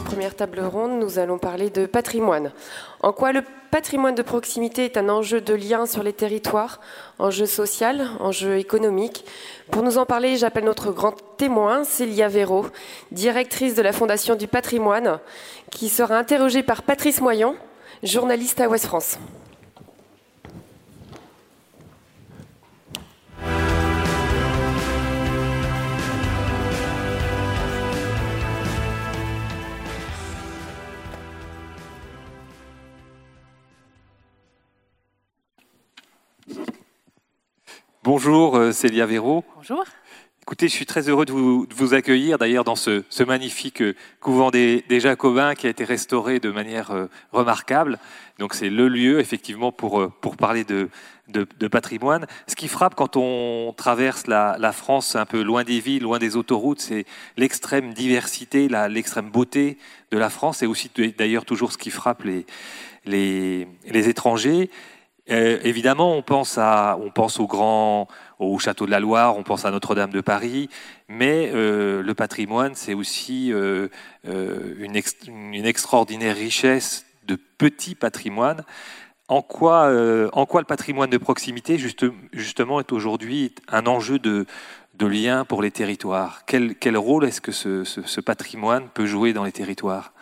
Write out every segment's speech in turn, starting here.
première table ronde, nous allons parler de patrimoine. En quoi le patrimoine de proximité est un enjeu de lien sur les territoires, enjeu social, enjeu économique? Pour nous en parler, j'appelle notre grand témoin, Célia Véraud, directrice de la Fondation du patrimoine, qui sera interrogée par Patrice Moyon, journaliste à Ouest Bonjour euh, Célia Véraud. Bonjour. Écoutez, je suis très heureux de vous, accueillir d'ailleurs dans ce, magnifique euh, couvent des, Jacobins qui a été restauré de manière euh, remarquable. Donc c'est le lieu effectivement pour, pour parler de, de, patrimoine. Ce qui frappe quand on traverse la, France un peu loin des villes, loin des autoroutes, c'est l'extrême diversité, l'extrême beauté de la France et aussi d'ailleurs toujours ce qui frappe les, les, les étrangers. Euh, évidemment, on pense, à, on pense au grand, au château de la Loire, on pense à Notre-Dame de Paris, mais euh, le patrimoine, c'est aussi euh, une, extraordinaire richesse de petits patrimoines. En quoi, en quoi le patrimoine de proximité, juste, justement, est aujourd'hui un enjeu de, de lien pour les territoires? Quel, rôle est-ce que ce, ce patrimoine peut jouer dans les territoires?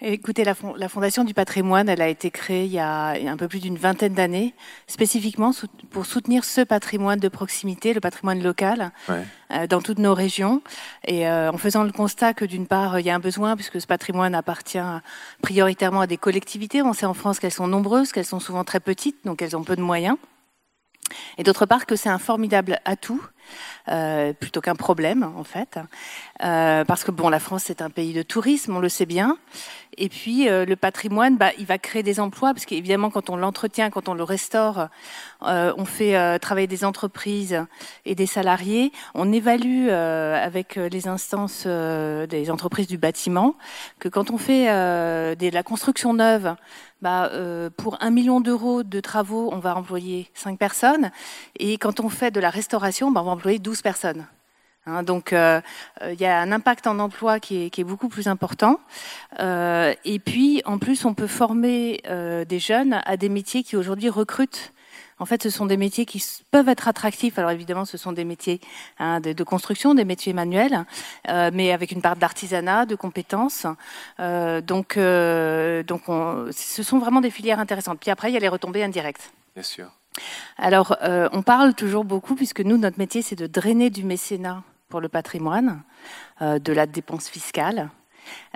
Écoutez, la, Fondation du patrimoine, elle a été créée il y a un peu plus d'une vingtaine d'années, spécifiquement pour soutenir ce patrimoine de proximité, le patrimoine local, euh, dans toutes nos régions. Et euh, en faisant le constat que d'une part, il y a un besoin, puisque ce patrimoine appartient prioritairement à des collectivités. On sait en France qu'elles sont nombreuses, qu'elles sont souvent très petites, donc elles ont peu de moyens. Et d'autre part que c'est un formidable atout euh, plutôt qu'un problème en fait, euh, parce que bon, la France c'est un pays de tourisme, on le sait bien. Et puis euh, le patrimoine, bah, il va créer des emplois, parce qu'évidemment quand on l'entretient, quand on le restaure, on fait travailler des entreprises et des salariés. On évalue avec les instances des entreprises du bâtiment que quand on fait de la construction neuve, bah, pour un million d'euros de travaux, on va employer cinq personnes. Et quand on fait de la restauration, bah, on va employer 12 personnes. Hein, donc, euh, il y a un impact en emploi qui est, beaucoup plus important. Euh, et puis, en plus, on peut former euh, des jeunes à des métiers qui aujourd'hui recrutent. En fait, ce sont des métiers qui peuvent être attractifs. Alors évidemment, ce sont des métiers hein, de, construction, des métiers manuels, mais avec une part d'artisanat, de compétences. donc, donc ce sont vraiment des filières intéressantes. Puis après, il y a les retombées indirectes. Bien sûr. Alors, euh, on parle toujours beaucoup, puisque nous, notre métier, c'est de drainer du mécénat pour le patrimoine, euh, de la dépense fiscale.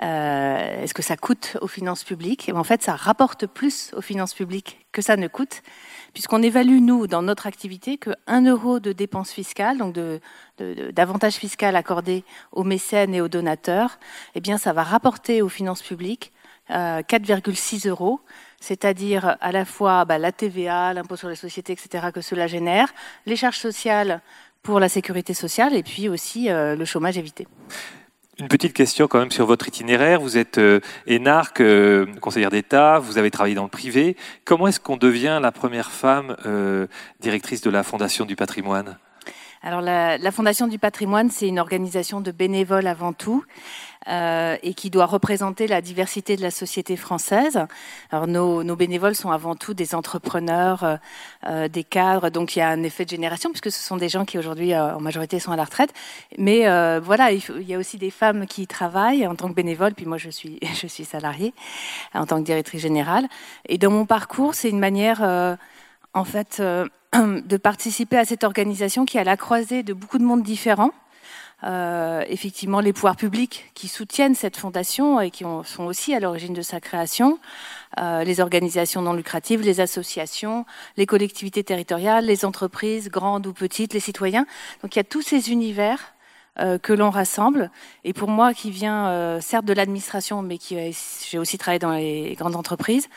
Euh, est-ce que ça coûte aux finances publiques? En fait, ça rapporte plus aux finances publiques que ça ne coûte, puisqu'on évalue, nous, dans notre activité, que 1 euro de dépenses fiscales, donc d'avantages de, fiscal accordés aux mécènes et aux donateurs, eh bien, ça va rapporter aux finances publiques 4,6 euros, c'est-à-dire à la fois bah, la TVA, l'impôt sur les sociétés, etc., que cela génère, les charges sociales pour la sécurité sociale et puis aussi euh, le chômage évité. Une petite question quand même sur votre itinéraire. Vous êtes euh, énarque, euh, conseillère d'État, vous avez travaillé dans le privé. Comment est-ce qu'on devient la première femme directrice de la Fondation du patrimoine? Alors la, la, Fondation du patrimoine, c'est une organisation de bénévoles avant tout. Euh, et qui doit représenter la diversité de la société française. Alors nos, nos bénévoles sont avant tout des entrepreneurs, euh, euh des cadres, donc il y a un effet de génération puisque ce sont des gens qui aujourd'hui euh, en majorité sont à la retraite. Mais euh, voilà, il, il, y a aussi des femmes qui travaillent en tant que bénévoles, puis moi je suis je suis salariée en tant que directrice générale. Et dans mon parcours, c'est une manière en fait de participer à cette organisation qui est à la croisée de beaucoup de mondes différents. Euh, effectivement les pouvoirs publics qui soutiennent cette fondation et qui sont aussi à l'origine de sa création, euh, les organisations non lucratives, les associations, les collectivités territoriales, les entreprises, grandes ou petites, les citoyens. Donc il y a tous ces univers euh, que l'on rassemble. Et pour moi, qui vient euh, certes de l'administration, mais qui j'ai aussi travaillé dans les grandes entreprises,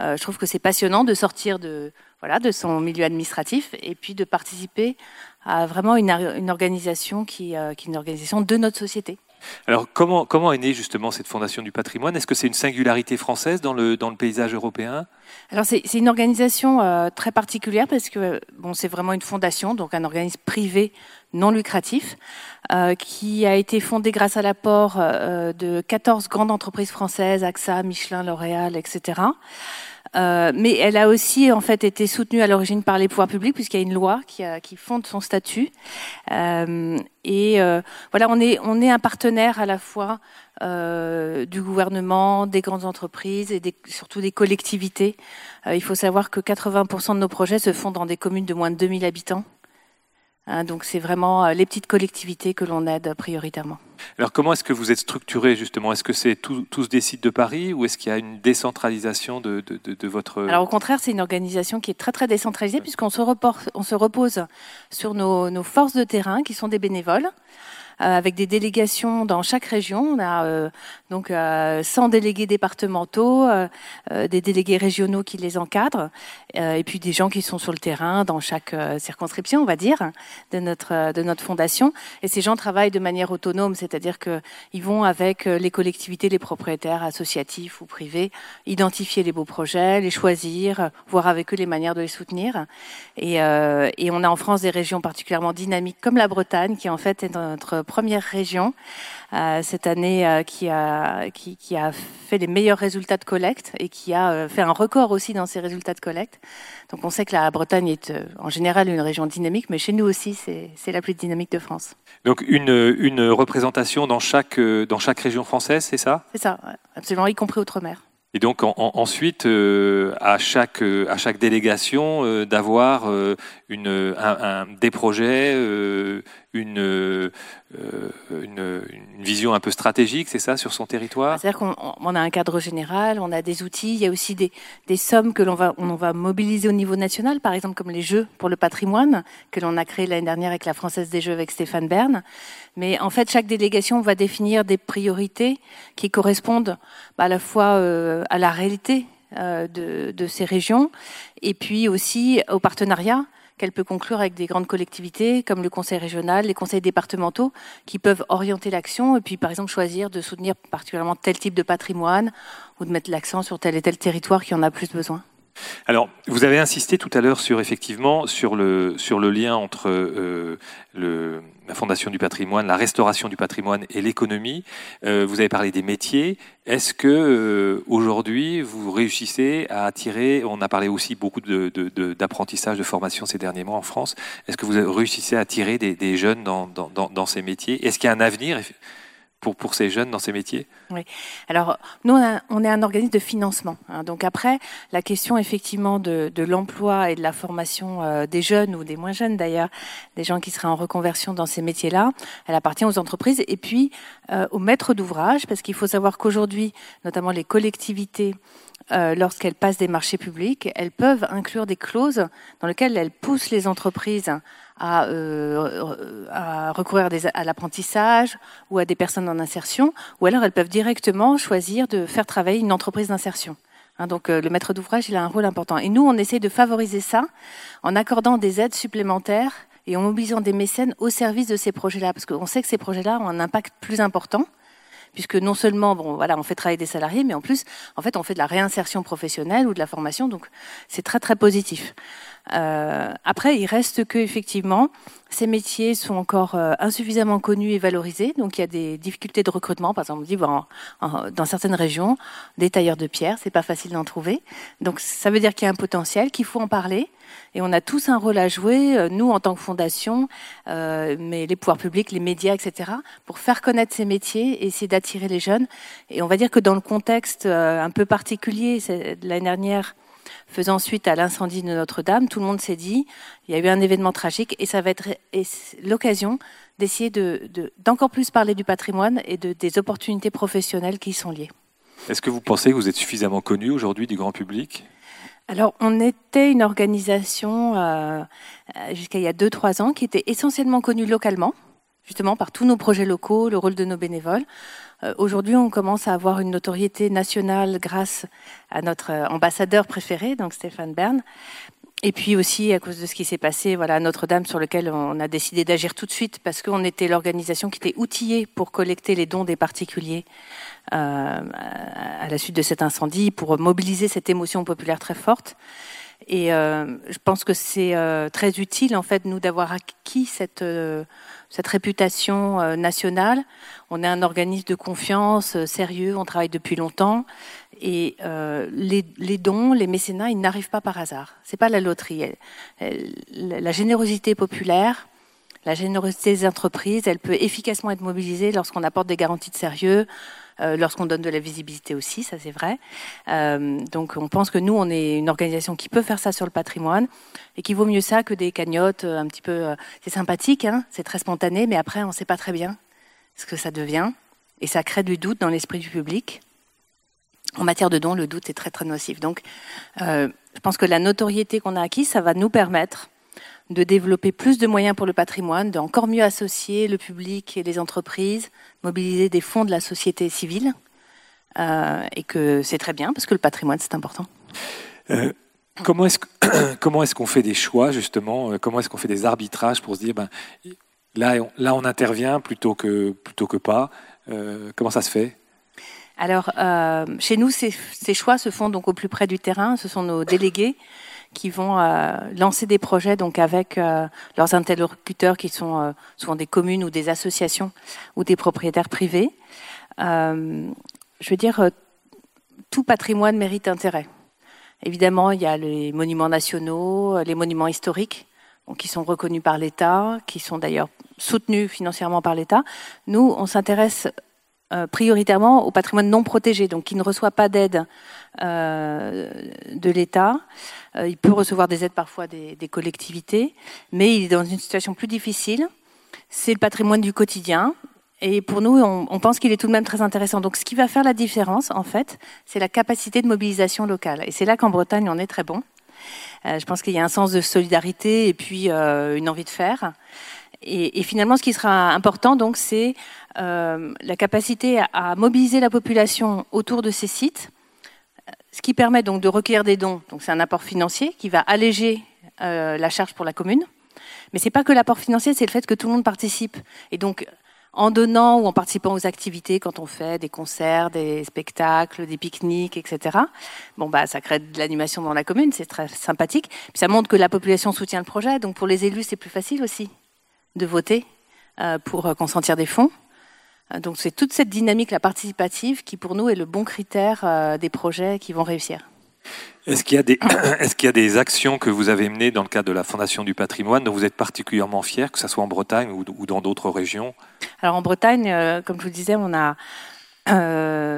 euh, je trouve que c'est passionnant de sortir de voilà de son milieu administratif et puis de participer à vraiment une, organisation qui, qui est une organisation de notre société. Alors comment, comment est née justement cette Fondation du patrimoine? Est-ce que c'est une singularité française dans le, dans le paysage européen? Alors c'est une organisation euh, très particulière parce que bon, c'est vraiment une fondation, donc un organisme privé non lucratif, euh, qui a été fondé grâce à l'apport euh, de 14 grandes entreprises françaises, AXA, Michelin, L'Oréal, etc. Euh, mais elle a aussi en fait été soutenue à l'origine par les pouvoirs publics puisqu'il y a une loi qui, qui fonde son statut. Euh, et euh, voilà, on est on est un partenaire à la fois du gouvernement, des grandes entreprises et des, surtout des collectivités. il faut savoir que 80% de nos projets se font dans des communes de moins de 2000 habitants. Hein, donc c'est vraiment euh, les petites collectivités que l'on aide prioritairement. Alors comment est-ce que vous êtes structuré justement? Est-ce que c'est tous des sites de Paris ou est-ce qu'il y a une décentralisation de, votre... Alors au contraire, c'est une organisation qui est très très décentralisée puisqu'on se, on se repose sur nos, nos forces de terrain qui sont des bénévoles. Euh, avec des délégations dans chaque région. On a euh, donc 100 euh, délégués départementaux, des délégués régionaux qui les encadrent, et puis des gens qui sont sur le terrain dans chaque circonscription, on va dire, de notre de notre fondation. Et ces gens travaillent de manière autonome, c'est-à-dire qu'ils vont avec les collectivités, les propriétaires associatifs ou privés, identifier les beaux projets, les choisir, voir avec eux les manières de les soutenir. Et, et on a en France des régions particulièrement dynamiques comme la Bretagne, qui en fait est notre première région euh, cette année euh, qui, a, qui, a fait les meilleurs résultats de collecte et qui a euh, fait un record aussi dans ses résultats de collecte. Donc on sait que la Bretagne est en général une région dynamique, mais chez nous aussi, c'est la plus dynamique de France. Donc une, une représentation dans chaque, dans chaque région française, c'est ça? C'est ça, absolument, y compris Outre-mer. Et donc ensuite, à, chaque, à chaque délégation, d'avoir une, des projets, une, euh, une, une, vision un peu stratégique, c'est ça, sur son territoire? C'est-à-dire qu'on a un cadre général, on a des outils, il y a aussi des, des sommes que l'on va, on va mobiliser au niveau national, par exemple comme les Jeux pour le patrimoine, que l'on a créé l'année dernière avec la Française des Jeux avec Stéphane Bern. Mais en fait, chaque délégation va définir des priorités qui correspondent à la fois euh, à la réalité euh, de, de, ces régions et puis aussi au partenariat qu'elle peut conclure avec des grandes collectivités comme le conseil régional, les conseils départementaux, qui peuvent orienter l'action et puis par exemple choisir de soutenir particulièrement tel type de patrimoine ou de mettre l'accent sur tel et tel territoire qui en a plus besoin. Alors, vous avez insisté tout à l'heure sur effectivement sur le lien entre euh, le, la Fondation du patrimoine, la restauration du patrimoine et l'économie. Euh, vous avez parlé des métiers. Est-ce que euh, aujourd'hui vous réussissez à attirer On a parlé aussi beaucoup d'apprentissage, de, de, formation ces derniers mois en France. Est-ce que vous réussissez à attirer des, des jeunes dans, dans, dans ces métiers? Est-ce qu'il y a un avenir? Pour, pour ces jeunes dans ces métiers Oui. Alors, nous, on, est un organisme de financement. Hein. donc après, la question effectivement de, de l'emploi et de la formation euh, des jeunes ou des moins jeunes d'ailleurs, des gens qui seraient en reconversion dans ces métiers-là, elle appartient aux entreprises et puis euh, aux maîtres d'ouvrage, parce qu'il faut savoir qu'aujourd'hui, notamment les collectivités, euh, lorsqu'elles passent des marchés publics, elles peuvent inclure des clauses dans lesquelles elles poussent les entreprises à, euh, à recourir à l'apprentissage ou à des personnes en insertion, ou alors elles peuvent directement choisir de faire travailler une entreprise d'insertion. Hein, donc euh, le maître d'ouvrage, il a un rôle important. Et nous, on essaie de favoriser ça en accordant des aides supplémentaires et en mobilisant des mécènes au service de ces projets-là, parce qu'on sait que ces projets-là ont un impact plus important puisque non seulement on fait travailler des salariés, mais en plus en fait on fait de la réinsertion professionnelle ou de la formation, donc c'est très très positif. Euh, après, il reste que effectivement, ces métiers sont encore euh, insuffisamment connus et valorisés. Donc, il y a des difficultés de recrutement. Par exemple, on dit dans certaines régions, des tailleurs de pierre, c'est pas facile d'en trouver. Donc, ça veut dire qu'il y a un potentiel, qu'il faut en parler. Et on a tous un rôle à jouer, euh, nous en tant que fondation, euh, mais les pouvoirs publics, les médias, etc., pour faire connaître ces métiers et essayer d'attirer les jeunes. Et on va dire que dans le contexte un peu particulier, l'année dernière, faisant suite à l'incendie de Notre-Dame, tout le monde s'est dit, il y a eu un événement tragique et ça va être l'occasion d'essayer d'encore de, plus parler du patrimoine et de, des opportunités professionnelles qui y sont liées. Est-ce que vous pensez que vous êtes suffisamment connu aujourd'hui du grand public? Alors, on était une organisation euh, jusqu'à il y a 2-3 ans qui était essentiellement connue localement, justement par tous nos projets locaux, le rôle de nos bénévoles. Euh, aujourd'hui, on commence à avoir une notoriété nationale grâce à notre euh, ambassadeur préféré, donc Stéphane Bern. et puis aussi à cause de ce qui s'est passé voilà, Notre-Dame, sur lequel on a décidé d'agir tout de suite, parce qu'on était l'organisation qui était outillée pour collecter les dons des particuliers euh, à la suite de cet incendie, pour mobiliser cette émotion populaire très forte. Et euh, je pense que c'est euh, très utile, en fait, nous, d'avoir acquis cette, euh, cette réputation nationale. On est un organisme de confiance, sérieux, on travaille depuis longtemps. Et les, les, dons, les mécénats, ils n'arrivent pas par hasard. C'est pas la loterie. la générosité populaire, la générosité des entreprises, elle peut efficacement être mobilisée lorsqu'on apporte des garanties de sérieux, euh, lorsqu'on donne de la visibilité aussi, ça c'est vrai. Euh, donc on pense que nous, on est une organisation qui peut faire ça sur le patrimoine et qui vaut mieux ça que des cagnottes euh, un petit peu... c'est sympathique, hein, c'est très spontané, mais après on ne sait pas très bien ce que ça devient et ça crée du doute dans l'esprit du public. En matière de dons, le doute est très très nocif. Donc je pense que la notoriété qu'on a acquise, ça va nous permettre de développer plus de moyens pour le patrimoine, d'encore mieux associer le public et les entreprises, mobiliser des fonds de la société civile, euh, et que c'est très bien parce que le patrimoine c'est important. Euh, comment est-ce qu'on fait des choix justement euh, Comment est-ce qu'on fait des arbitrages pour se dire ben là on, là on intervient plutôt que plutôt que pas Comment ça se fait? Alors, chez nous, ces, ces, choix se font donc au plus près du terrain. Ce sont nos délégués qui vont euh, lancer des projets donc avec euh, leurs interlocuteurs qui sont euh, souvent des communes ou des associations ou des propriétaires privés. je veux dire, tout patrimoine mérite intérêt. Évidemment, il y a les monuments nationaux, les monuments historiques, donc, qui sont reconnus par l'État, qui sont d'ailleurs soutenus financièrement par l'État. Nous, on s'intéresse prioritairement au patrimoine non protégé, donc qui ne reçoit pas d'aide de l'État. Euh, il peut recevoir des aides parfois des, collectivités, mais il est dans une situation plus difficile. C'est le patrimoine du quotidien. Et pour nous, on, pense qu'il est tout de même très intéressant. Donc, ce qui va faire la différence, en fait, c'est la capacité de mobilisation locale. Et c'est là qu'en Bretagne, on est très bon. Euh, je pense qu'il y a un sens de solidarité et puis euh, une envie de faire. Et, finalement, ce qui sera important, donc, c'est la capacité à mobiliser la population autour de ces sites ce qui permet donc de recueillir des dons. Donc c'est un apport financier qui va alléger euh, la charge pour la commune. Mais c'est pas que l'apport financier, c'est le fait que tout le monde participe. Et donc en donnant ou en participant aux activités, quand on fait des concerts, des spectacles, des pique-niques, etc. Bon bah ça crée de l'animation dans la commune, c'est très sympathique. Ça montre que la population soutient le projet. Donc pour les élus, c'est plus facile aussi de voter euh, pour euh, consentir des fonds. Euh, donc c'est toute cette dynamique la participative qui pour nous est le bon critère des projets qui vont réussir. Est-ce qu'il y, a des, est-ce qu'il y a des actions que vous avez menées dans le cadre de la Fondation du patrimoine dont vous êtes particulièrement fiers, que ce soit en Bretagne ou, dans d'autres régions? Alors en Bretagne, comme je vous le disais, on a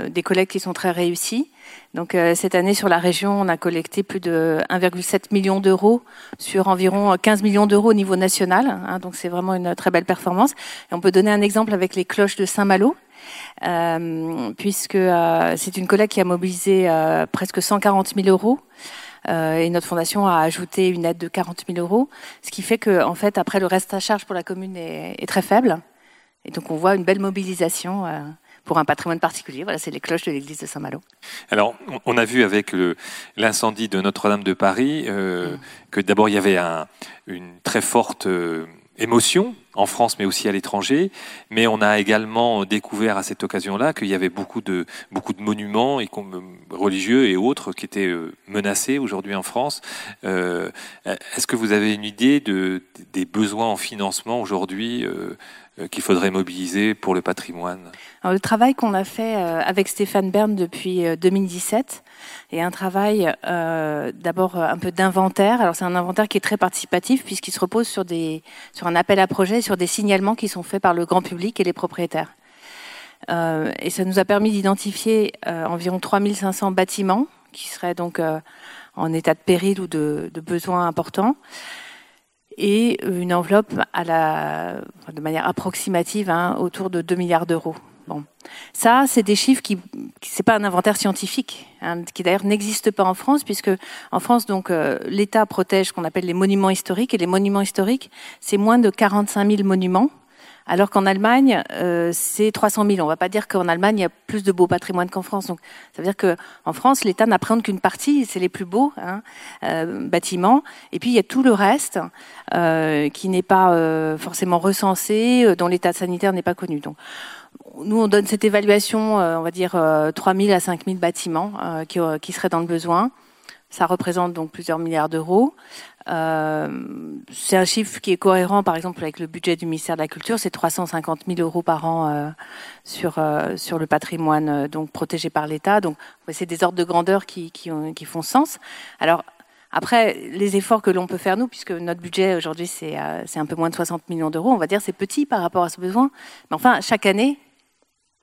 des collègues qui sont très réussis. Donc euh, cette année sur la région, on a collecté plus de 1,7 million d'euros sur environ 15 millions d'euros au niveau national. Hein, donc c'est vraiment une très belle performance. On peut donner un exemple avec les cloches de Saint-Malo. Euh, puisque euh, c'est une collecte qui a mobilisé presque 140 000 euros. et notre fondation a ajouté une aide de 40 000 euros, ce qui fait que, en fait, après le reste à charge pour la commune est, est très faible, et donc on voit une belle mobilisation pour un patrimoine particulier. Voilà, c'est les cloches de l'église de Saint-Malo. Alors, on a vu avec l'incendie de Notre-Dame de Paris euh, que d'abord il y avait une très forte euh, émotion en France mais aussi à l'étranger, mais on a également découvert à cette occasion-là qu'il y avait beaucoup de, beaucoup de monuments et religieux et autres qui étaient euh, menacés aujourd'hui en France. Est-ce que vous avez une idée de, des besoins en financement aujourd'hui qu'il faudrait mobiliser pour le patrimoine Alors, Le travail qu'on a fait euh, avec Stéphane Bern depuis 2017 euh, est un travail d'abord un peu d'inventaire. Alors c'est un inventaire qui est très participatif puisqu'il se repose sur, des, sur un appel à projet, sur des signalements qui sont faits par le grand public et les propriétaires. et ça nous a permis d'identifier environ 3500 bâtiments qui seraient donc en état de péril ou de, de besoins importants et une enveloppe à la, de manière approximative hein, autour de 2 milliards d'euros. Bon. Ça, c'est des chiffres qui, c'est pas un inventaire scientifique, hein, qui d'ailleurs n'existe pas en France, puisque en France, donc, euh, l'État protège ce qu'on appelle les monuments historiques, et les monuments historiques, c'est moins de 45 000 monuments, alors qu'en Allemagne, euh, c'est 300 000. On ne va pas dire qu'en Allemagne, il y a plus de beaux patrimoines qu'en France. Donc, ça veut dire qu'en France, l'État n'appréhende qu'une partie, c'est les plus beaux hein, euh, bâtiments. Et puis, il y a tout le reste euh, qui n'est pas forcément recensé, dont l'état sanitaire n'est pas connu. Donc, nous, on donne cette évaluation, on va dire 3 000 à 5 000 bâtiments qui, qui seraient dans le besoin. Ça représente donc plusieurs milliards d'euros. Euh, c'est un chiffre qui est cohérent, par exemple, avec le budget du ministère de la Culture. C'est 350 000 euros par an euh, sur euh, sur le patrimoine donc protégé par l'État. Donc, c'est des ordres de grandeur qui qui, ont, qui font sens. Alors après, les efforts que l'on peut faire nous, puisque notre budget aujourd'hui c'est un peu moins de 60 millions d'euros, on va dire c'est petit par rapport à ce besoin. Mais enfin, chaque année,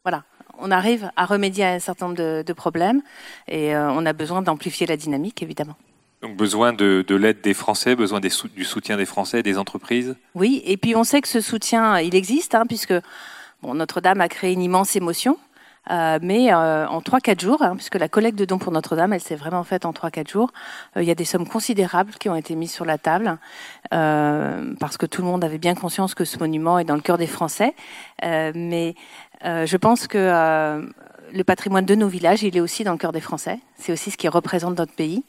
voilà, on arrive à remédier à un certain nombre de problèmes et on a besoin d'amplifier la dynamique, évidemment. Donc besoin de, l'aide des Français, besoin du soutien des Français, des entreprises? Oui, et puis on sait que ce soutien, il existe, hein, puisque Notre-Dame a créé une immense émotion. Euh, mais euh, en 3-4 jours, hein, puisque la collecte de dons pour Notre-Dame, elle s'est vraiment faite en 3-4 jours, euh, il y a des sommes considérables qui ont été mises sur la table, parce que tout le monde avait bien conscience que ce monument est dans le cœur des Français. mais je pense que le patrimoine de nos villages, il est aussi dans le cœur des Français. C'est aussi ce qui représente notre pays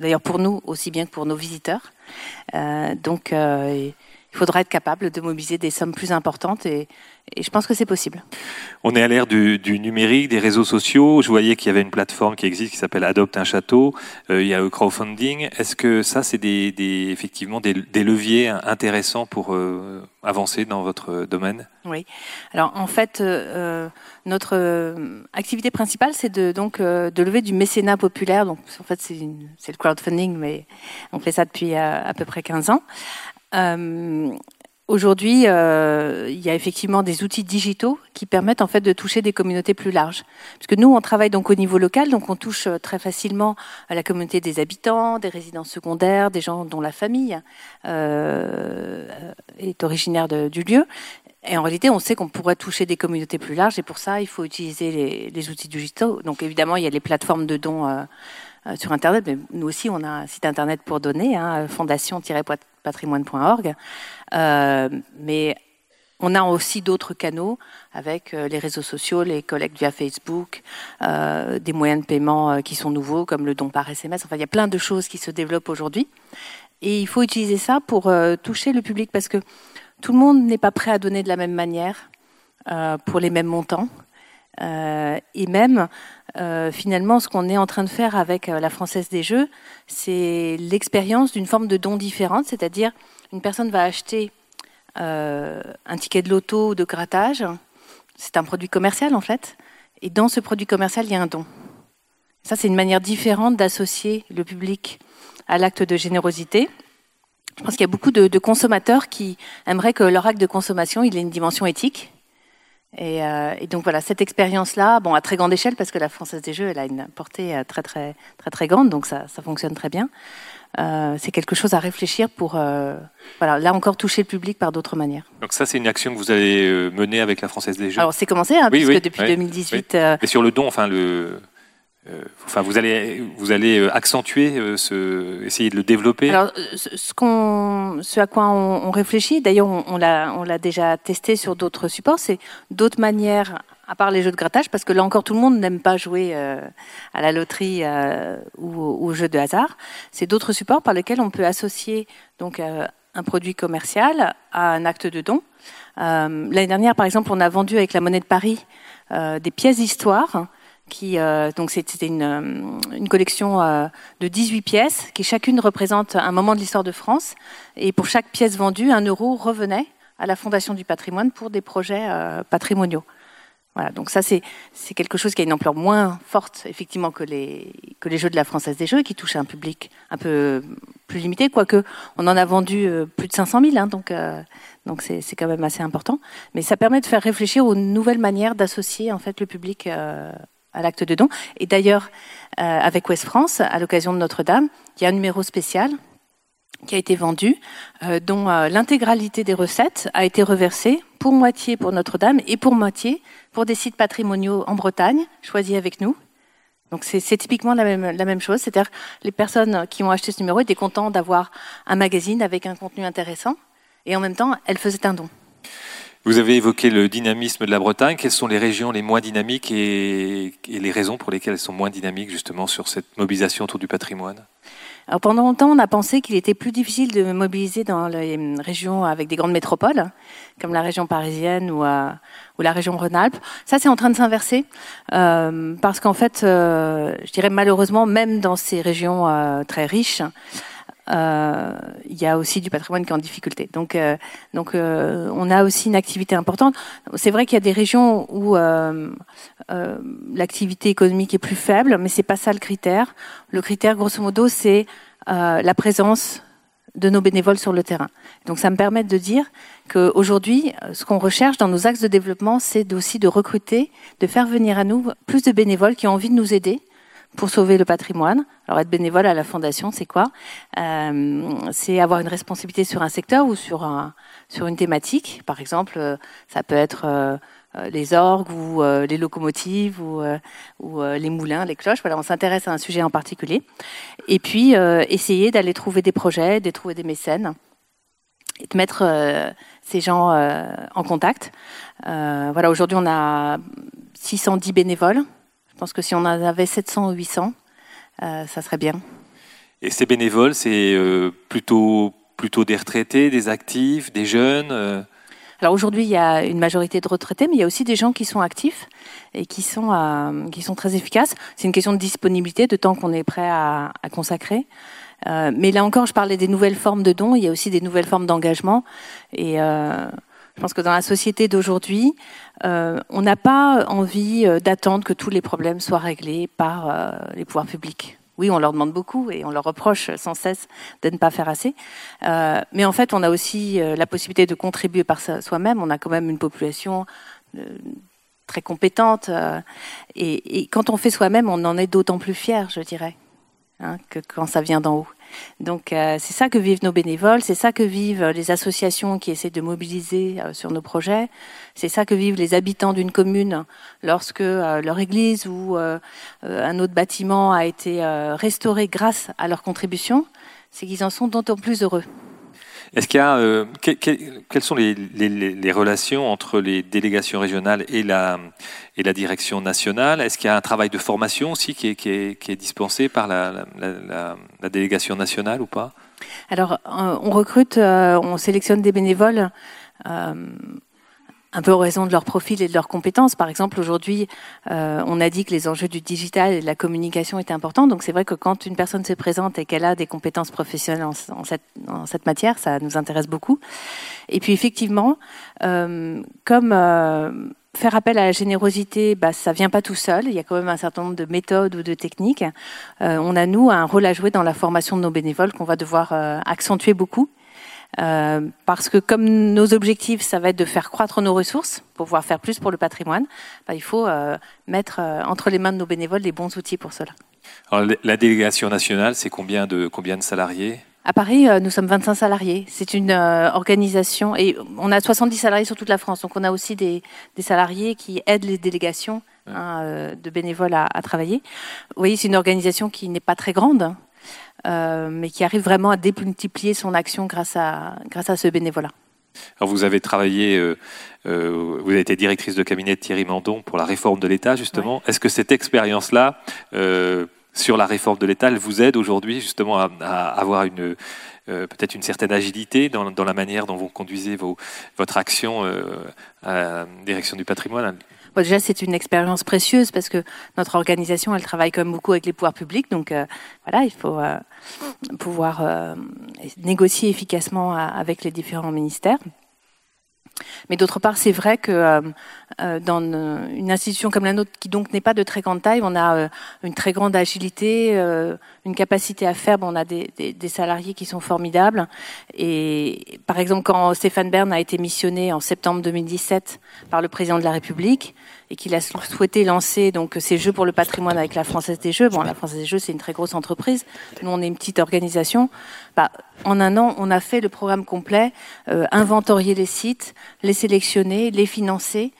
d'ailleurs pour nous aussi bien que pour nos visiteurs. Euh, donc euh, il faudra être capable de mobiliser des sommes plus importantes et, et je pense que c'est possible. On est à l'ère du, du, numérique, des réseaux sociaux. Je voyais qu'il y avait une plateforme qui existe qui s'appelle Adopte un château. Euh, il y a le crowdfunding. Est-ce que ça, c'est des, des, effectivement des, des, leviers intéressants pour euh, avancer dans votre domaine? Oui. Alors en fait, euh, notre activité principale, c'est de donc de lever du mécénat populaire. Donc en fait, c'est le crowdfunding, mais on fait ça depuis à peu près 15 ans. Aujourd'hui, euh, il y a effectivement des outils digitaux qui permettent en fait de toucher des communautés plus larges. Parce que nous, on travaille donc au niveau local, donc on touche euh, très facilement à la communauté des habitants, des résidences secondaires, des gens dont la famille euh, est originaire du lieu. Et en réalité, on sait qu'on pourrait toucher des communautés plus larges, et pour ça, il faut utiliser les, outils digitaux. Donc évidemment, il y a les plateformes de dons. Euh, euh, sur Internet, mais nous aussi, on a un site Internet pour donner, hein, fondation-patrimoine.org. Euh, mais on a aussi d'autres canaux avec euh, les réseaux sociaux, les collectes via Facebook, euh, des moyens de paiement qui sont nouveaux comme le don par SMS. Enfin, il y a plein de choses qui se développent aujourd'hui. Et il faut utiliser ça pour toucher le public parce que tout le monde n'est pas prêt à donner de la même manière pour les mêmes montants. Et même, finalement, ce qu'on est en train de faire avec la Française des Jeux, c'est l'expérience d'une forme de don différente, c'est-à-dire une personne va acheter euh, un ticket de loto ou de grattage. C'est un produit commercial en fait. Et dans ce produit commercial, il y a un don. Ça, c'est une manière différente d'associer le public à l'acte de générosité. Je pense qu'il y a beaucoup de, consommateurs qui aimeraient que leur acte de consommation il ait une dimension éthique. Et, euh, et donc voilà, cette expérience-là, bon, à très grande échelle, parce que la Française des Jeux, elle a une portée euh, très très très très grande, donc ça, ça fonctionne très bien. Euh, c'est quelque chose à réfléchir pour, euh, voilà, là encore toucher le public par d'autres manières. Donc ça, c'est une action que vous allez euh, mener avec la Française des Jeux? Alors c'est commencé, hein, puisque depuis 2018. Et sur le don, enfin le, enfin vous allez, vous allez accentuer ce, essayer de le développer. Alors ce, à quoi on, réfléchit, d'ailleurs on, on l'a, déjà testé sur d'autres supports, c'est d'autres manières à part les jeux de grattage, parce que là encore tout le monde n'aime pas jouer euh, à la loterie euh, ou, aux jeux de hasard. C'est d'autres supports par lesquels on peut associer donc euh, un produit commercial à un acte de don. L'année dernière, par exemple, on a vendu avec la monnaie de Paris des pièces d'histoire. Qui, donc c'était une, une, collection de 18 pièces qui chacune représente un moment de l'histoire de France. Et pour chaque pièce vendue, un euro revenait à la Fondation du patrimoine pour des projets patrimoniaux. Voilà, donc ça c'est quelque chose qui a une ampleur moins forte effectivement que les jeux de la Française des Jeux, qui touchent un public un peu plus limité, quoique on en a vendu euh, plus de 500 000, hein, donc euh, donc c'est quand même assez important. Mais ça permet de faire réfléchir aux nouvelles manières d'associer en fait le public euh, à l'acte de don. Et d'ailleurs, avec Ouest France, à l'occasion de Notre-Dame, il y a un numéro spécial qui a été vendu, dont l'intégralité des recettes a été reversée pour moitié pour Notre-Dame et pour moitié pour des sites patrimoniaux en Bretagne, choisis avec nous. Donc c'est typiquement la même, la même chose, c'est-à-dire les personnes qui ont acheté ce numéro étaient contents d'avoir un magazine avec un contenu intéressant, et en même temps, elles faisaient un don. Vous avez évoqué le dynamisme de la Bretagne. Quelles sont les régions les moins dynamiques et, les raisons pour lesquelles elles sont moins dynamiques justement sur cette mobilisation autour du patrimoine? Alors pendant longtemps, on a pensé qu'il était plus difficile de mobiliser dans les régions avec des grandes métropoles, comme la région parisienne ou, euh, la région Rhône-Alpes. Ça, c'est en train de s'inverser, euh, parce qu'en fait, euh, je dirais malheureusement, même dans ces régions très riches, il y a aussi du patrimoine qui est en difficulté. Donc, euh, euh, on a aussi une activité importante. C'est vrai qu'il y a des régions où l'activité économique est plus faible, mais c'est pas ça le critère. Le critère, grosso modo, c'est la présence de nos bénévoles sur le terrain. Donc ça me permet de dire qu'aujourd'hui, ce qu'on recherche dans nos axes de développement, c'est aussi de recruter, de faire venir à nous plus de bénévoles qui ont envie de nous aider pour sauver le patrimoine. Alors être bénévole à la fondation, c'est quoi euh, C'est avoir une responsabilité sur un secteur ou sur, un, sur une thématique. Par exemple, euh, ça peut être euh, les orgues ou les locomotives ou, ou les moulins, les cloches. Voilà, on s'intéresse à un sujet en particulier. Et puis essayer d'aller trouver des projets, de trouver des mécènes et de mettre ces gens en contact. voilà, aujourd'hui on a 610 bénévoles pense que si on en avait 700 ou 800, euh, ça serait bien. Et ces bénévoles, c'est euh, plutôt, plutôt des retraités, des actifs, des jeunes euh Alors aujourd'hui, il y a une majorité de retraités, mais il y a aussi des gens qui sont actifs et qui sont, qui sont très efficaces. C'est une question de disponibilité, de temps qu'on est prêt à, à consacrer. mais là encore, je parlais des nouvelles formes de dons, il y a aussi des nouvelles formes d'engagement. Et je pense que dans la société d'aujourd'hui, euh, on n'a pas envie euh, d'attendre que tous les problèmes soient réglés par euh, les pouvoirs publics. Oui, on leur demande beaucoup et on leur reproche sans cesse de ne pas faire assez. mais en fait, on a aussi la possibilité de contribuer par soi-même. On a quand même une population très compétente. Et, quand on fait soi-même, on en est d'autant plus fier, je dirais, hein, que quand ça vient d'en haut. Donc euh, c'est ça que vivent nos bénévoles, c'est ça que vivent les associations qui essaient de mobiliser euh, sur nos projets, c'est ça que vivent les habitants d'une commune lorsque euh, leur église ou un autre bâtiment a été restauré grâce à leur contribution, c'est qu'ils en sont d'autant plus heureux. Est-ce qu'il y a euh, quelles sont les, relations entre les délégations régionales et la, et la direction nationale? Est-ce qu'il y a un travail de formation aussi qui est, qui est, dispensé par la, la, délégation nationale ou pas? Alors, euh, on recrute, euh, on sélectionne des bénévoles un peu en raison de leur profil et de leurs compétences. Par exemple, aujourd'hui, euh, on a dit que les enjeux du digital et de la communication étaient importants. Donc c'est vrai que quand une personne se présente et qu'elle a des compétences professionnelles en, cette, matière, ça nous intéresse beaucoup. Et puis effectivement, euh, comme euh, faire appel à la générosité, bah, ça vient pas tout seul. Il y a quand même un certain nombre de méthodes ou de techniques. On a, nous, un rôle à jouer dans la formation de nos bénévoles qu'on va devoir accentuer beaucoup. Euh, parce que comme nos objectifs, ça va être de faire croître nos ressources pour pouvoir faire plus pour le patrimoine, bah, il faut euh, mettre euh, entre les mains de nos bénévoles les bons outils pour cela. Alors, la délégation nationale, c'est combien de, combien de salariés? À Paris, nous sommes 25 salariés. C'est une organisation et on a 70 salariés sur toute la France. Donc on a aussi des, des salariés qui aident les délégations hein, de bénévoles à, à travailler. Vous voyez, c'est une organisation qui n'est pas très grande. Euh, mais qui arrive vraiment à démultiplier son action grâce à, grâce à ce bénévolat. Alors vous avez travaillé, euh, euh, vous avez été directrice de cabinet de Thierry Mandon pour la réforme de l'État, justement. Est-ce que cette expérience-là, sur la réforme de l'État, elle vous aide aujourd'hui justement à, avoir une peut-être une certaine agilité dans, dans, la manière dont vous conduisez vos, votre action à la direction du patrimoine? Déjà, c'est une expérience précieuse parce que notre organisation, elle travaille même beaucoup avec les pouvoirs publics. Donc, euh, voilà, il faut euh, pouvoir euh, négocier efficacement avec les différents ministères. Mais d'autre part, c'est vrai que dans une institution comme la nôtre, qui donc n'est pas de très grande taille, on a une très grande agilité, une capacité à faire. on a des, des, salariés qui sont formidables. Et par exemple, quand Stéphane Bern a été missionné en septembre 2017 par le président de la République et qu'il a souhaité lancer donc ces Jeux pour le patrimoine avec la Française des Jeux. Bon, la Française des Jeux, c'est une très grosse entreprise. Nous, on est une petite organisation. Bah, en un an, on a fait le programme complet, euh, inventorier les sites, les sélectionner, les financer.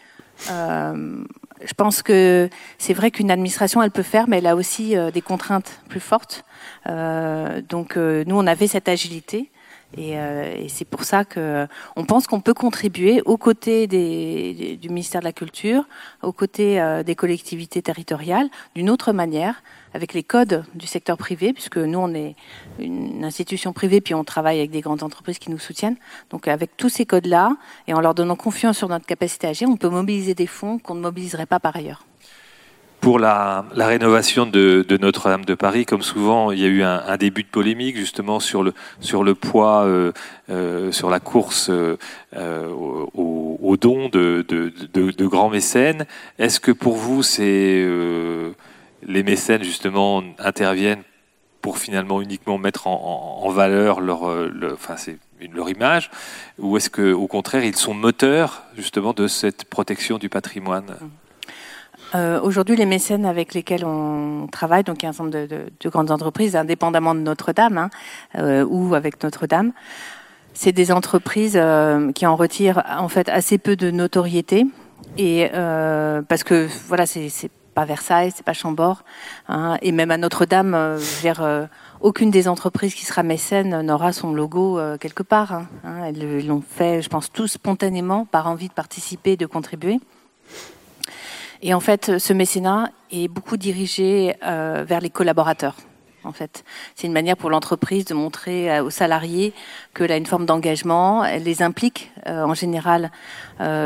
Euh, je pense que c'est vrai qu'une administration, elle peut faire, mais elle a aussi euh, des contraintes plus fortes. donc nous, on avait cette agilité Et, et c'est pour ça que on pense qu'on peut contribuer aux côtés des, du ministère de la Culture, aux côtés des collectivités territoriales, d'une autre manière, avec les codes du secteur privé, puisque nous, on est une institution privée, puis on travaille avec des grandes entreprises qui nous soutiennent. Donc avec tous ces codes-là, et en leur donnant confiance sur notre capacité à agir, on peut mobiliser des fonds qu'on ne mobiliserait pas par ailleurs. Pour la, rénovation de, Notre-Dame de Paris, comme souvent, il y a eu un, début de polémique justement sur le, sur le poids, euh, euh, sur la course euh, aux, dons de, de, grands mécènes. Est-ce que pour vous, c'est les mécènes justement interviennent pour finalement uniquement mettre en, valeur leur, enfin, leur image, ou est-ce que au contraire ils sont moteurs justement de cette protection du patrimoine? Euh, aujourd'hui, les mécènes avec lesquels on travaille, donc il y a un ensemble de, de, grandes entreprises, indépendamment de Notre-Dame hein, euh, ou avec Notre-Dame, c'est des entreprises euh, qui en retirent en fait assez peu de notoriété et parce que voilà, c'est pas Versailles, c'est pas Chambord, hein, et même à Notre-Dame, aucune des entreprises qui sera mécène n'aura son logo quelque part. Hein, hein elles l'ont fait, je pense, tous spontanément par envie de participer, de contribuer. Et en fait, ce mécénat est beaucoup dirigé euh, vers les collaborateurs. En fait, c'est une manière pour l'entreprise de montrer euh, aux salariés qu'elle a une forme d'engagement. Elle les implique euh, en général,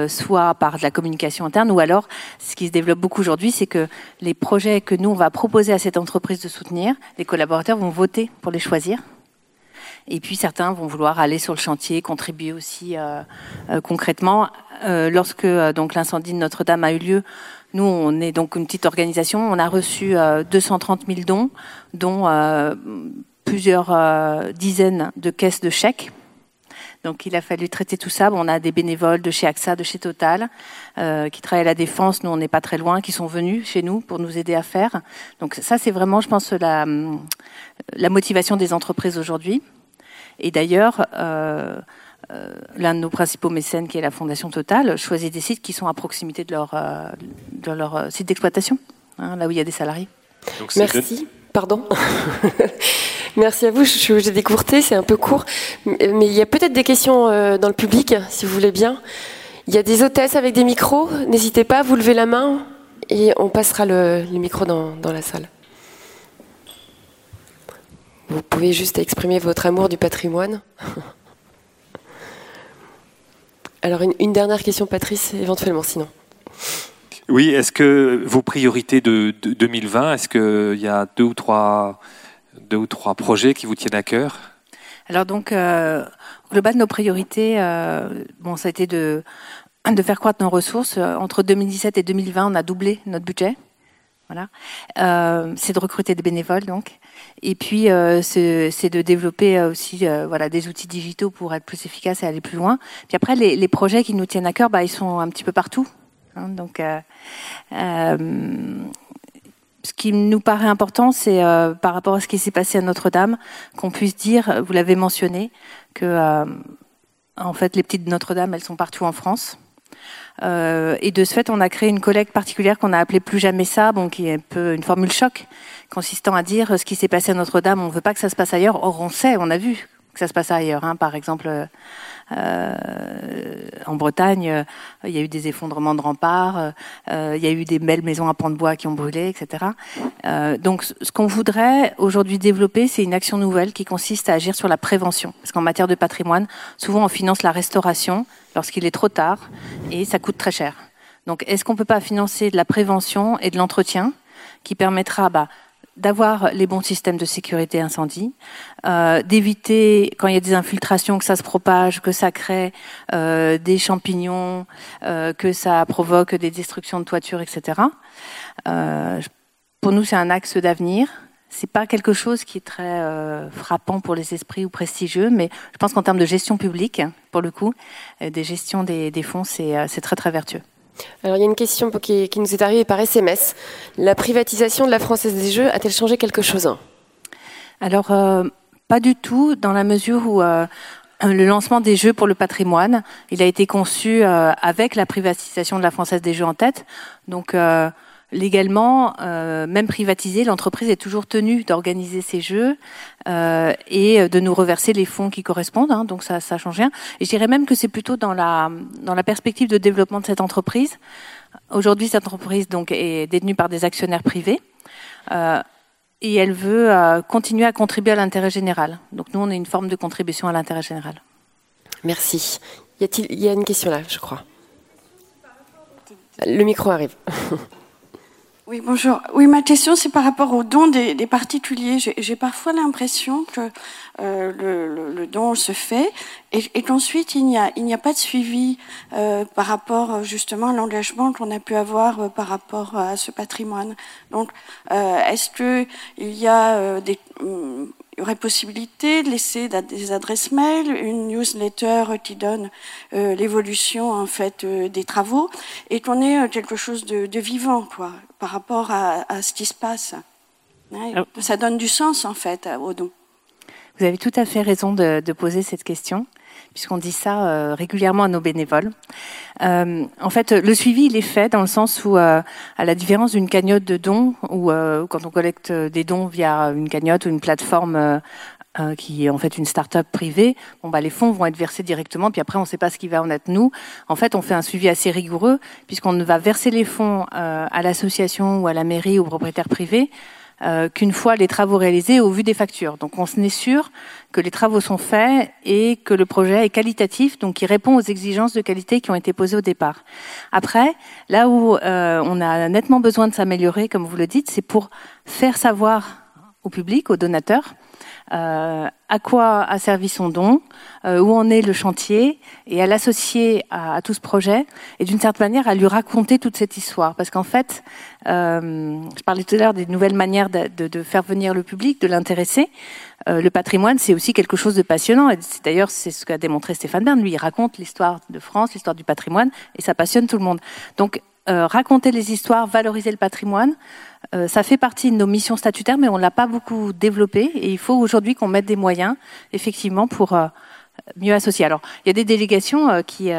soit par de la communication interne, ou alors, ce qui se développe beaucoup aujourd'hui, c'est que les projets que nous on va proposer à cette entreprise de soutenir, les collaborateurs vont voter pour les choisir. Et puis certains vont vouloir aller sur le chantier, contribuer aussi concrètement. lorsque donc l'incendie de Notre-Dame a eu lieu, nous, on est donc une petite organisation. On a reçu 230 euh, 000 dons, dont euh, plusieurs euh, dizaines de caisses de chèques. Donc il a fallu traiter tout ça. on a des bénévoles de chez AXA, de chez Total, qui travaillent à la défense. Nous, on n'est pas très loin, qui sont venus chez nous pour nous aider à faire. Donc ça, c'est vraiment, je pense, la, motivation des entreprises aujourd'hui. Et d'ailleurs, l'un de nos principaux mécènes, qui est la Fondation Total, choisit des sites qui sont à proximité de leur, euh, de leur euh, site d'exploitation, hein, là où il y a des salariés. Merci. Pardon. Merci à vous. Je suis obligée d'écourter, c'est un peu court. Mais il y a peut-être des questions dans le public, si vous voulez bien. Il y a des hôtesses avec des micros. N'hésitez pas, vous levez la main et on passera le, le micro dans, dans la salle. Vous pouvez juste exprimer votre amour du patrimoine. Alors une, dernière question, Patrice, éventuellement, sinon. Oui, est-ce que vos priorités de, 2020, est-ce qu'il y a deux ou trois, deux ou trois projets qui vous tiennent à cœur? Alors donc, euh, au global, nos priorités, euh, bon, ça a été de, de faire croître nos ressources. Entre 2017 et 2020, on a doublé notre budget. Voilà. Euh, c'est de recruter des bénévoles donc. Et puis euh, c'est de développer euh, aussi voilà des outils digitaux pour être plus efficace et aller plus loin. Puis après les, projets qui nous tiennent à cœur, bah, ils sont un petit peu partout. Hein, donc ce qui nous paraît important, c'est par rapport à ce qui s'est passé à Notre-Dame, qu'on puisse dire, vous l'avez mentionné, que en fait les petites Notre-Dame, elles sont partout en France. Euh, et de ce fait, on a créé une collecte particulière qu'on a appelée Plus jamais ça, bon, qui est un peu une formule choc, consistant à dire euh, ce qui s'est passé à Notre-Dame, on ne veut pas que ça se passe ailleurs. Or, on sait, on a vu ça se passe ailleurs. Hein. Par exemple, euh, en Bretagne, euh, il y a eu des effondrements de remparts, euh, il y a eu des belles maisons à pans de bois qui ont brûlé, etc. Euh, donc, ce qu'on voudrait aujourd'hui développer, c'est une action nouvelle qui consiste à agir sur la prévention. Parce qu'en matière de patrimoine, souvent on finance la restauration lorsqu'il est trop tard et ça coûte très cher. Donc, est-ce qu'on ne peut pas financer de la prévention et de l'entretien qui permettra bah, d'avoir les bons systèmes de sécurité incendie, euh, d'éviter quand il y a des infiltrations que ça se propage, que ça crée euh, des champignons, euh, que ça provoque des destructions de toitures, etc. Pour nous, c'est un axe d'avenir. C'est pas quelque chose qui est très frappant pour les esprits ou prestigieux, mais je pense qu'en termes de gestion publique, pour le coup, des gestions des, des fonds, c'est très très vertueux. Alors il y a une question qui, nous est arrivée par SMS. La privatisation de la Française des Jeux a-t-elle changé quelque chose? Alors euh, pas du tout, dans la mesure où euh, le lancement des Jeux pour le patrimoine, il a été conçu euh, avec la privatisation de la Française des Jeux en tête. Donc légalement, même privatisée, l'entreprise est toujours tenue d'organiser ses jeux et de nous reverser les fonds qui correspondent. Hein, donc ça, ça change rien. Et je dirais même que c'est plutôt dans la perspective de développement de cette entreprise. Aujourd'hui, cette entreprise donc est détenue par des actionnaires privés et elle veut euh, continuer à contribuer à l'intérêt général. Donc nous, on est une forme de contribution à l'intérêt général. Merci. Y a-t-il, il y a une question là, je crois. Le micro arrive. Oui, bonjour. Oui, ma question, c'est par rapport aux dons des, particuliers. J'ai parfois l'impression que euh, le, don se fait et, qu'ensuite, il n'y a, il a pas de suivi euh, par rapport justement à l'engagement qu'on a pu avoir euh, par rapport à ce patrimoine. Donc, est-ce qu'il y a des il y aurait possibilité de laisser des adresses mail, une newsletter qui donne euh, l'évolution en fait euh, des travaux et qu'on ait euh, quelque chose de, vivant quoi par rapport à, ce qui se passe. Ah. Ça donne du sens en fait au don. Vous avez tout à fait raison de, de poser cette question puisqu'on dit ça euh, régulièrement à nos bénévoles. Euh, en fait, le suivi, il est fait dans le sens où, euh, à la différence d'une cagnotte de dons, ou quand on collecte des dons via une cagnotte ou une plateforme qui est en fait une start-up privée, bon bah les fonds vont être versés directement, puis après on ne sait pas ce qui va en être nous. En fait, on fait un suivi assez rigoureux puisqu'on va verser les fonds à l'association ou à la mairie ou au propriétaire privé euh, qu'une fois les travaux réalisés au vu des factures. Donc on est sûr que les travaux sont faits et que le projet est qualitatif, donc il répond aux exigences de qualité qui ont été posées au départ. Après, là où euh, on a nettement besoin de s'améliorer, comme vous le dites, c'est pour faire savoir au public, aux donateurs, euh, à quoi a servi son don, euh, où en est le chantier, et à l'associer à, tout ce projet, et d'une certaine manière à lui raconter toute cette histoire. Parce qu'en fait, euh, je parlais tout à l'heure des nouvelles manières de, de, faire venir le public, de l'intéresser. le patrimoine, c'est aussi quelque chose de passionnant. Et d'ailleurs, c'est ce qu'a démontré Stéphane Bern. Lui, il raconte l'histoire de France, l'histoire du patrimoine, et ça passionne tout le monde. Donc, raconter les histoires, valoriser le patrimoine, euh, ça fait partie de nos missions statutaires, mais on ne l'a pas beaucoup développé. Et il faut aujourd'hui qu'on mette des moyens, effectivement, pour euh, mieux associer. Alors, il y a des délégations euh, qui,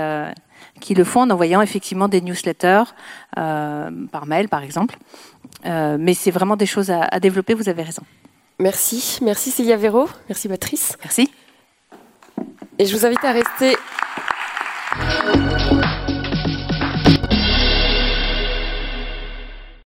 qui le font en envoyant effectivement des newsletters par mail, par exemple. mais c'est vraiment des choses à, à, développer, vous avez raison. Merci. Merci Célia Véro. Merci Patrice. Merci. Et je vous invite à rester